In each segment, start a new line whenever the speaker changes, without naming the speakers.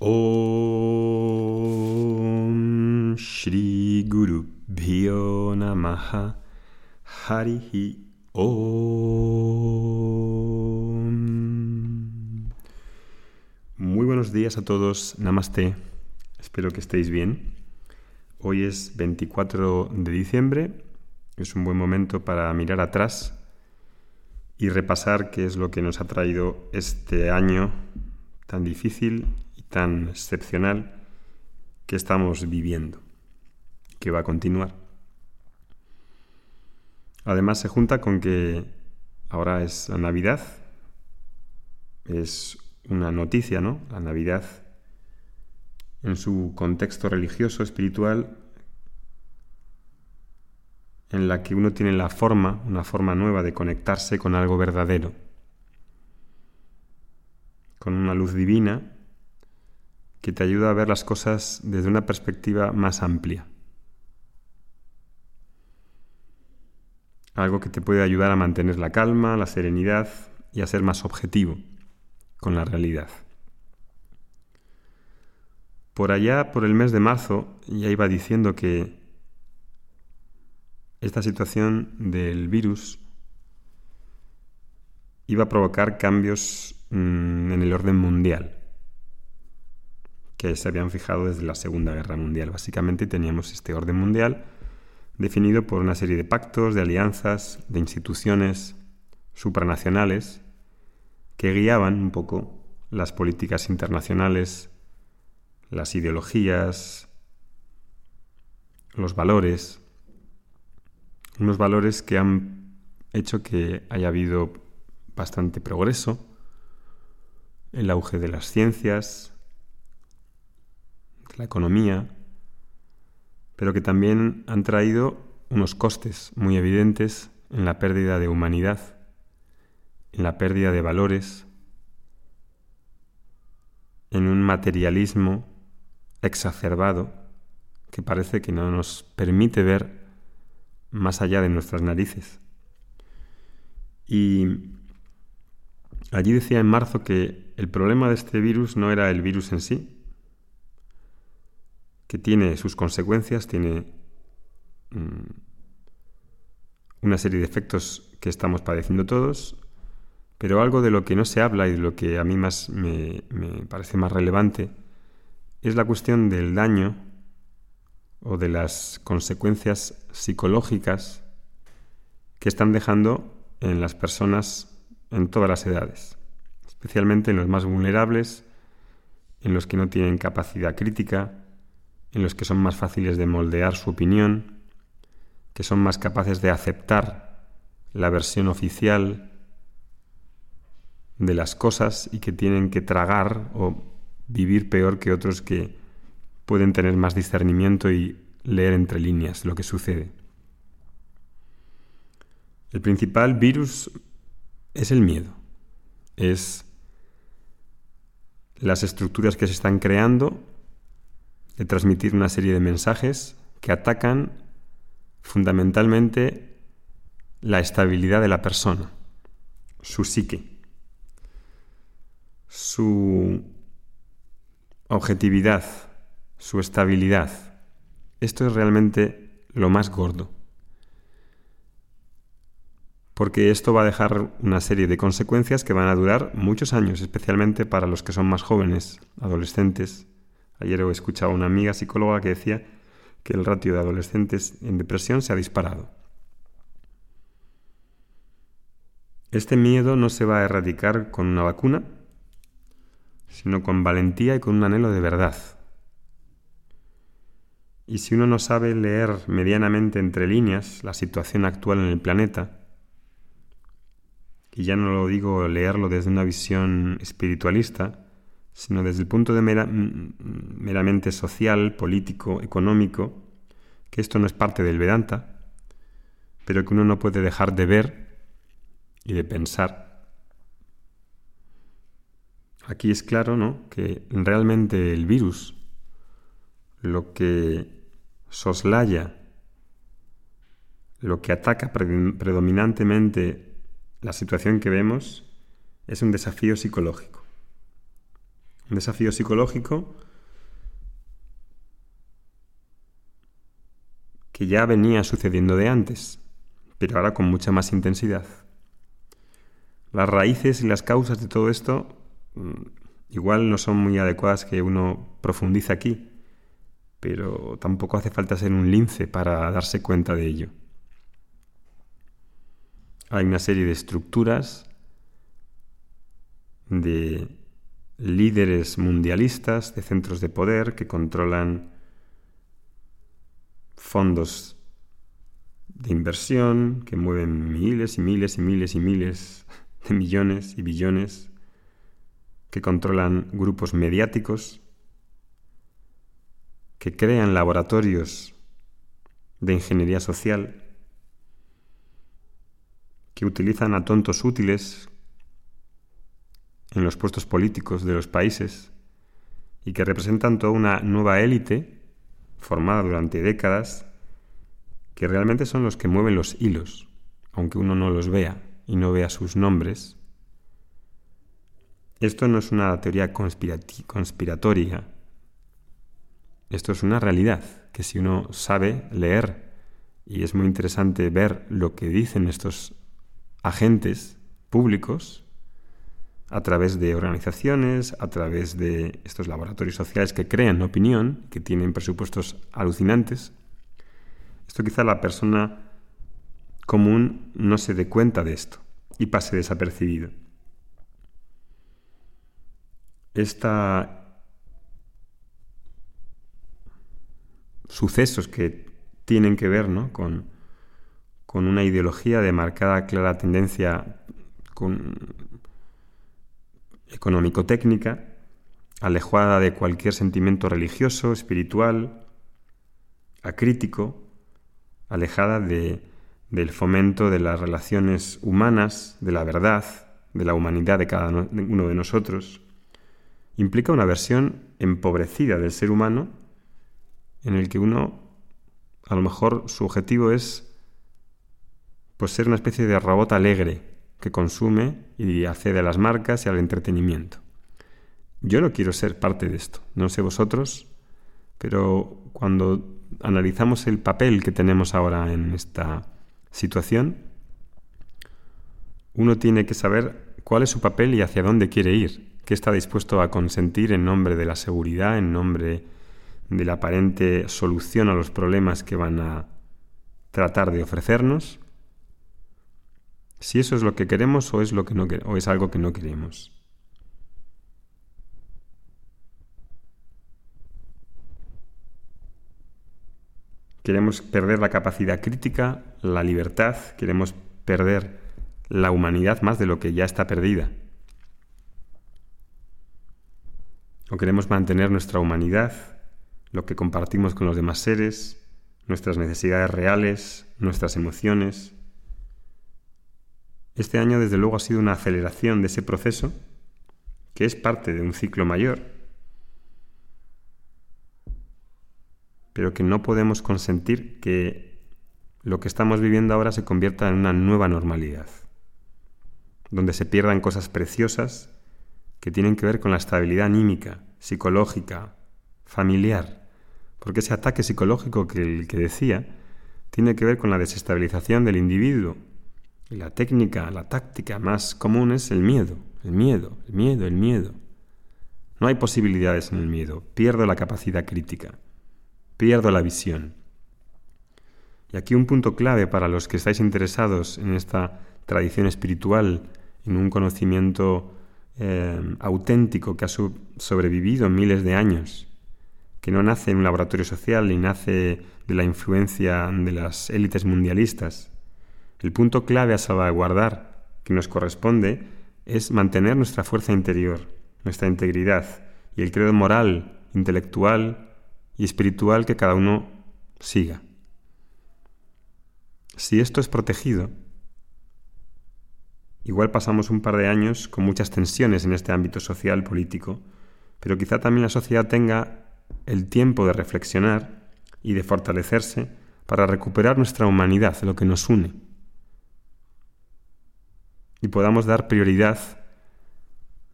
Om Shri Guru Bhyo Namaha Harihi Om. Muy buenos días a todos, Namaste. Espero que estéis bien. Hoy es 24 de diciembre. Es un buen momento para mirar atrás y repasar qué es lo que nos ha traído este año tan difícil tan excepcional que estamos viviendo, que va a continuar. Además se junta con que ahora es la Navidad, es una noticia, ¿no? La Navidad en su contexto religioso, espiritual, en la que uno tiene la forma, una forma nueva de conectarse con algo verdadero, con una luz divina que te ayuda a ver las cosas desde una perspectiva más amplia. Algo que te puede ayudar a mantener la calma, la serenidad y a ser más objetivo con la realidad. Por allá, por el mes de marzo, ya iba diciendo que esta situación del virus iba a provocar cambios mm, en el orden mundial que se habían fijado desde la Segunda Guerra Mundial. Básicamente teníamos este orden mundial definido por una serie de pactos, de alianzas, de instituciones supranacionales que guiaban un poco las políticas internacionales, las ideologías, los valores, unos valores que han hecho que haya habido bastante progreso, el auge de las ciencias, la economía, pero que también han traído unos costes muy evidentes en la pérdida de humanidad, en la pérdida de valores, en un materialismo exacerbado que parece que no nos permite ver más allá de nuestras narices. Y allí decía en marzo que el problema de este virus no era el virus en sí, que tiene sus consecuencias, tiene mm, una serie de efectos que estamos padeciendo todos, pero algo de lo que no se habla y de lo que a mí más me, me parece más relevante es la cuestión del daño o de las consecuencias psicológicas que están dejando en las personas en todas las edades, especialmente en los más vulnerables, en los que no tienen capacidad crítica, en los que son más fáciles de moldear su opinión, que son más capaces de aceptar la versión oficial de las cosas y que tienen que tragar o vivir peor que otros que pueden tener más discernimiento y leer entre líneas lo que sucede. El principal virus es el miedo, es las estructuras que se están creando de transmitir una serie de mensajes que atacan fundamentalmente la estabilidad de la persona, su psique, su objetividad, su estabilidad. Esto es realmente lo más gordo. Porque esto va a dejar una serie de consecuencias que van a durar muchos años, especialmente para los que son más jóvenes, adolescentes, Ayer he escuchado a una amiga psicóloga que decía que el ratio de adolescentes en depresión se ha disparado. Este miedo no se va a erradicar con una vacuna, sino con valentía y con un anhelo de verdad. Y si uno no sabe leer medianamente entre líneas la situación actual en el planeta, y ya no lo digo leerlo desde una visión espiritualista, sino desde el punto de meramente social, político, económico, que esto no es parte del Vedanta, pero que uno no puede dejar de ver y de pensar. Aquí es claro ¿no? que realmente el virus, lo que soslaya, lo que ataca predominantemente la situación que vemos, es un desafío psicológico Un desafío psicológico que ya venía sucediendo de antes, pero ahora con mucha más intensidad. Las raíces y las causas de todo esto mm, igual no son muy adecuadas que uno profundice aquí, pero tampoco hace falta ser un lince para darse cuenta de ello. Hay una serie de estructuras, de líderes mundialistas, de centros de poder que controlan fondos de inversión que mueven miles y miles y miles y miles de millones y billones, que controlan grupos mediáticos, que crean laboratorios de ingeniería social, que utilizan a tontos útiles en los puestos políticos de los países y que representan toda una nueva élite formada durante décadas, que realmente son los que mueven los hilos, aunque uno no los vea y no vea sus nombres. Esto no es una teoría conspiratoria, esto es una realidad, que si uno sabe leer, y es muy interesante ver lo que dicen estos agentes públicos, a través de organizaciones, a través de estos laboratorios sociales que crean opinión, que tienen presupuestos alucinantes. Esto quizá la persona común no se dé cuenta de esto y pase desapercibido. Esta sucesos que tienen que ver con, con una ideología de marcada clara tendencia con económico-técnica, alejada de cualquier sentimiento religioso, espiritual, acrítico, alejada de, del fomento de las relaciones humanas, de la verdad, de la humanidad de cada uno de nosotros, implica una versión empobrecida del ser humano en el que uno, a lo mejor su objetivo es pues ser una especie de robot alegre, que consume y accede a las marcas y al entretenimiento. Yo no quiero ser parte de esto, no sé vosotros, pero cuando analizamos el papel que tenemos ahora en esta situación, uno tiene que saber cuál es su papel y hacia dónde quiere ir, qué está dispuesto a consentir en nombre de la seguridad, en nombre de la aparente solución a los problemas que van a tratar de ofrecernos si eso es lo que queremos o es, lo que no, o es algo que no queremos. Queremos perder la capacidad crítica, la libertad, queremos perder la humanidad más de lo que ya está perdida. O queremos mantener nuestra humanidad, lo que compartimos con los demás seres, nuestras necesidades reales, nuestras emociones, este año, desde luego, ha sido una aceleración de ese proceso, que es parte de un ciclo mayor, pero que no podemos consentir que lo que estamos viviendo ahora se convierta en una nueva normalidad, donde se pierdan cosas preciosas que tienen que ver con la estabilidad anímica, psicológica, familiar, porque ese ataque psicológico que que decía tiene que ver con la desestabilización del individuo y la técnica, la táctica más común es el miedo, el miedo, el miedo, el miedo. No hay posibilidades en el miedo. Pierdo la capacidad crítica. Pierdo la visión. Y aquí un punto clave para los que estáis interesados en esta tradición espiritual, en un conocimiento eh, auténtico que ha sobrevivido miles de años, que no nace en un laboratorio social ni nace de la influencia de las élites mundialistas, el punto clave a salvaguardar que nos corresponde es mantener nuestra fuerza interior, nuestra integridad y el credo moral, intelectual y espiritual que cada uno siga. Si esto es protegido, igual pasamos un par de años con muchas tensiones en este ámbito social, político, pero quizá también la sociedad tenga el tiempo de reflexionar y de fortalecerse para recuperar nuestra humanidad, lo que nos une y podamos dar prioridad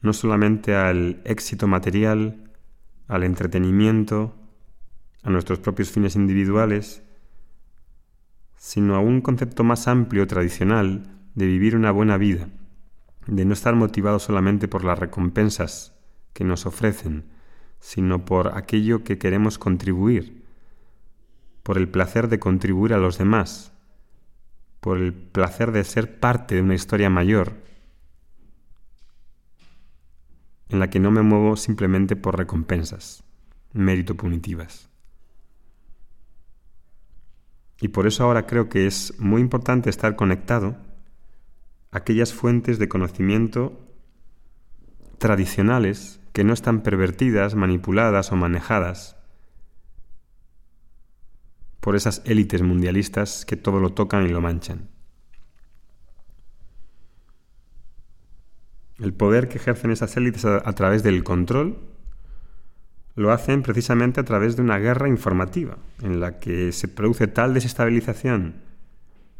no solamente al éxito material, al entretenimiento, a nuestros propios fines individuales, sino a un concepto más amplio, tradicional, de vivir una buena vida, de no estar motivado solamente por las recompensas que nos ofrecen, sino por aquello que queremos contribuir, por el placer de contribuir a los demás, por el placer de ser parte de una historia mayor, en la que no me muevo simplemente por recompensas, mérito punitivas. Y por eso ahora creo que es muy importante estar conectado a aquellas fuentes de conocimiento tradicionales que no están pervertidas, manipuladas o manejadas por esas élites mundialistas que todo lo tocan y lo manchan. El poder que ejercen esas élites a, través del control lo hacen precisamente a través de una guerra informativa, en la que se produce tal desestabilización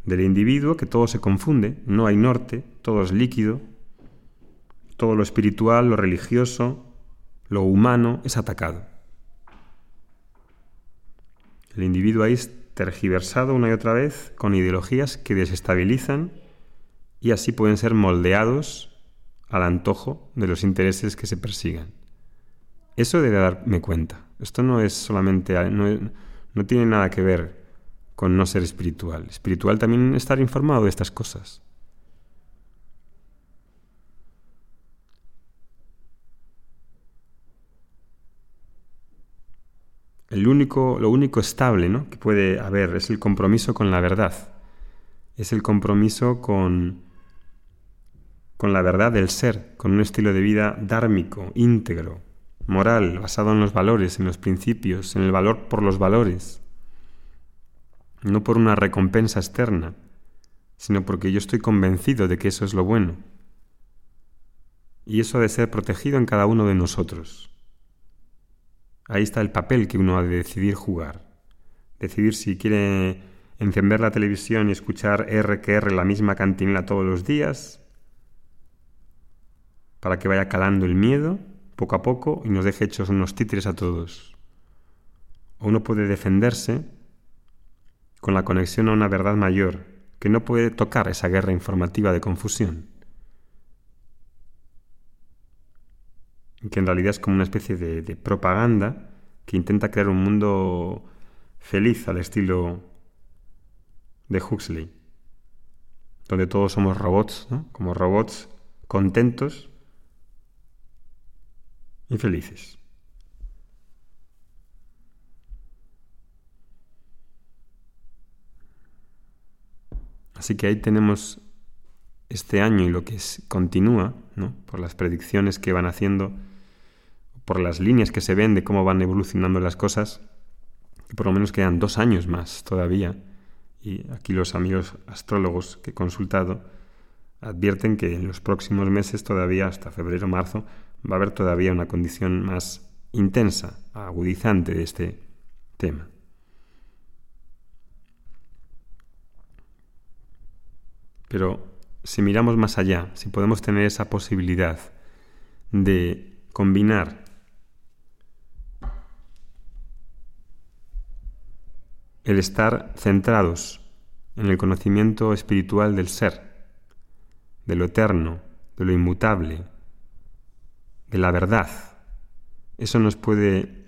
del individuo que todo se confunde, no hay norte, todo es líquido, todo lo espiritual, lo religioso, lo humano es atacado. El individuo ahí es tergiversado una y otra vez con ideologías que desestabilizan y así pueden ser moldeados al antojo de los intereses que se persigan. Eso debe darme cuenta. Esto no es solamente, no, no tiene nada que ver con no ser espiritual. Espiritual también estar informado de estas cosas. El único, lo único estable ¿no? que puede haber es el compromiso con la verdad. Es el compromiso con, con la verdad del ser, con un estilo de vida dármico, íntegro, moral, basado en los valores, en los principios, en el valor por los valores. No por una recompensa externa, sino porque yo estoy convencido de que eso es lo bueno. Y eso ha de ser protegido en cada uno de nosotros. Ahí está el papel que uno ha de decidir jugar. Decidir si quiere encender la televisión y escuchar RQR la misma cantinela todos los días para que vaya calando el miedo poco a poco y nos deje hechos unos títeres a todos. O uno puede defenderse con la conexión a una verdad mayor que no puede tocar esa guerra informativa de confusión. Que en realidad es como una especie de, propaganda que intenta crear un mundo feliz al estilo de Huxley, donde todos somos robots, como robots contentos y felices. Así que ahí tenemos este año y lo que continúa, ¿no? por las predicciones que van haciendo por las líneas que se ven de cómo van evolucionando las cosas, por lo menos quedan dos años más todavía. Y aquí los amigos astrólogos que he consultado advierten que en los próximos meses, todavía hasta febrero marzo, va a haber todavía una condición más intensa, agudizante de este tema. Pero si miramos más allá, si podemos tener esa posibilidad de combinar el estar centrados en el conocimiento espiritual del ser, de lo eterno, de lo inmutable, de la verdad. Eso nos puede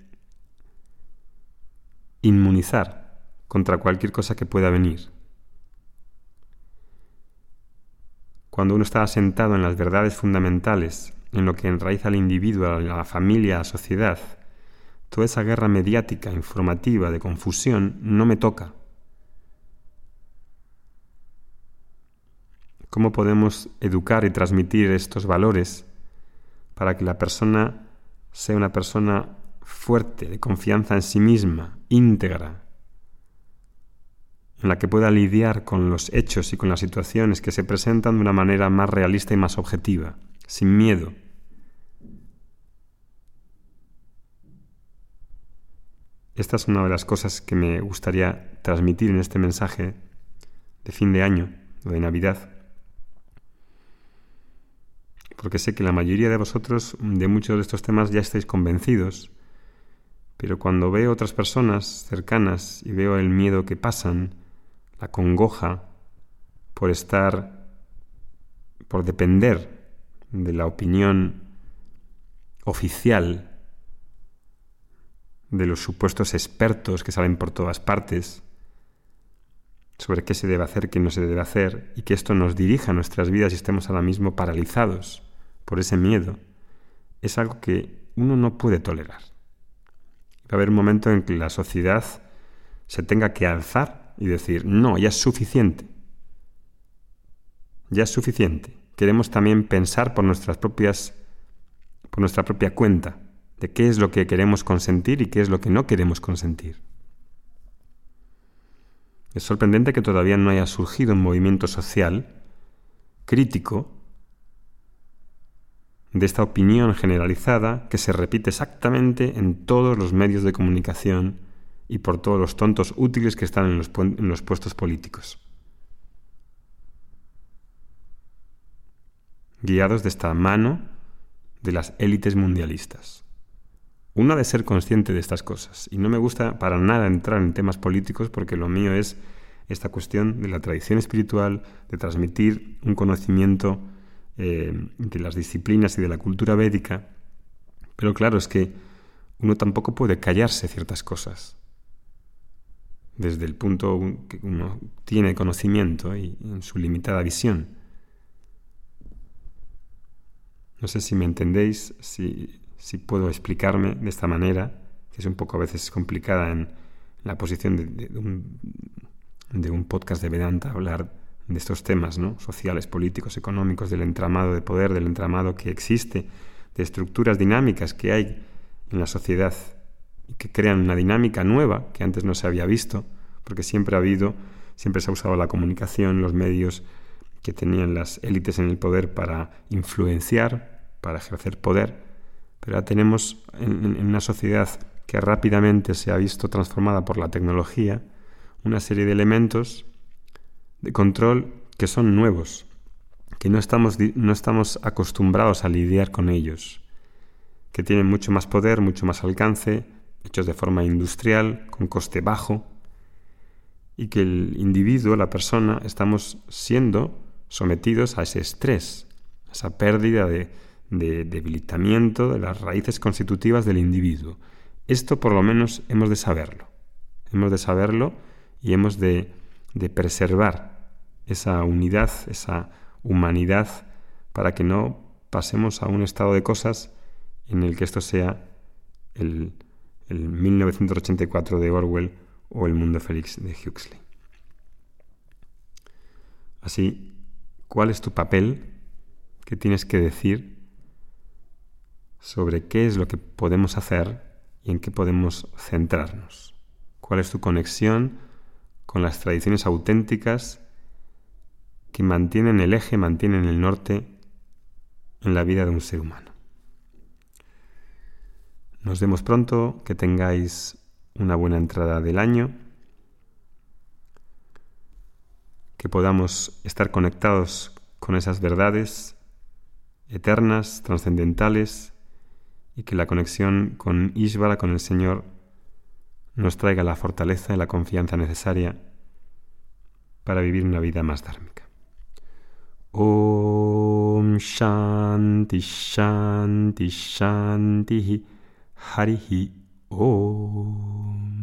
inmunizar contra cualquier cosa que pueda venir. Cuando uno está asentado en las verdades fundamentales, en lo que enraiza al individuo, a la familia, a la sociedad, toda esa guerra mediática, informativa, de confusión, no me toca. ¿Cómo podemos educar y transmitir estos valores para que la persona sea una persona fuerte, de confianza en sí misma, íntegra, en la que pueda lidiar con los hechos y con las situaciones que se presentan de una manera más realista y más objetiva, sin miedo? Esta es una de las cosas que me gustaría transmitir en este mensaje de fin de año o de Navidad. porque sé que la mayoría de vosotros de muchos de estos temas ya estáis convencidos, pero cuando veo otras personas cercanas y veo el miedo que pasan, la congoja por estar, por depender de la opinión oficial de los supuestos expertos que salen por todas partes sobre qué se debe hacer, qué no se debe hacer, y que esto nos dirija a nuestras vidas y estemos ahora mismo paralizados por ese miedo, es algo que uno no puede tolerar. Va a haber un momento en que la sociedad se tenga que alzar y decir, no, ya es suficiente. Ya es suficiente. Queremos también pensar por nuestras propias por nuestra propia cuenta de qué es lo que queremos consentir y qué es lo que no queremos consentir. Es sorprendente que todavía no haya surgido un movimiento social crítico de esta opinión generalizada que se repite exactamente en todos los medios de comunicación y por todos los tontos útiles que están en los, en los puestos políticos. Guiados de esta mano de las élites mundialistas. Uno ha de ser consciente de estas cosas y no me gusta para nada entrar en temas políticos porque lo mío es esta cuestión de la tradición espiritual, de transmitir un conocimiento eh, de las disciplinas y de la cultura védica, pero claro, es que uno tampoco puede callarse ciertas cosas. Desde el punto que uno tiene conocimiento y en su limitada visión. No sé si me entendéis, si, puedo explicarme de esta manera, que es un poco a veces complicada en la posición de, un, de un podcast de Vedanta, hablar de estos temas ¿no? sociales, políticos, económicos, del entramado de poder, del entramado que existe, de estructuras dinámicas que hay en la sociedad y que crean una dinámica nueva que antes no se había visto, porque siempre ha habido, siempre se ha usado la comunicación, los medios que tenían las élites en el poder para influenciar, para ejercer poder, pero ahora tenemos en, en una sociedad que rápidamente se ha visto transformada por la tecnología, una serie de elementos de control que son nuevos, que no estamos, no estamos acostumbrados a lidiar con ellos, que tienen mucho más poder, mucho más alcance, hechos de forma industrial, con coste bajo, y que el individuo, la persona, estamos siendo sometidos a ese estrés, a esa pérdida de, de debilitamiento de las raíces constitutivas del individuo. Esto por lo menos hemos de saberlo. Hemos de saberlo y hemos de, de preservar esa unidad, esa humanidad, para que no pasemos a un estado de cosas en el que esto sea el, el 1984 de Orwell o el mundo félix de Huxley. Así, ¿cuál es tu papel? ¿Qué tienes que decir sobre qué es lo que podemos hacer y en qué podemos centrarnos? ¿Cuál es tu conexión con las tradiciones auténticas que mantienen el eje, mantienen el norte en la vida de un ser humano. Nos vemos pronto, que tengáis una buena entrada del año, que podamos estar conectados con esas verdades eternas, trascendentales, y que la conexión con Ishvara, con el Señor, nos traiga la fortaleza y la confianza necesaria para vivir una vida más dármica. Om Shanti Shanti Shanti Harihi Om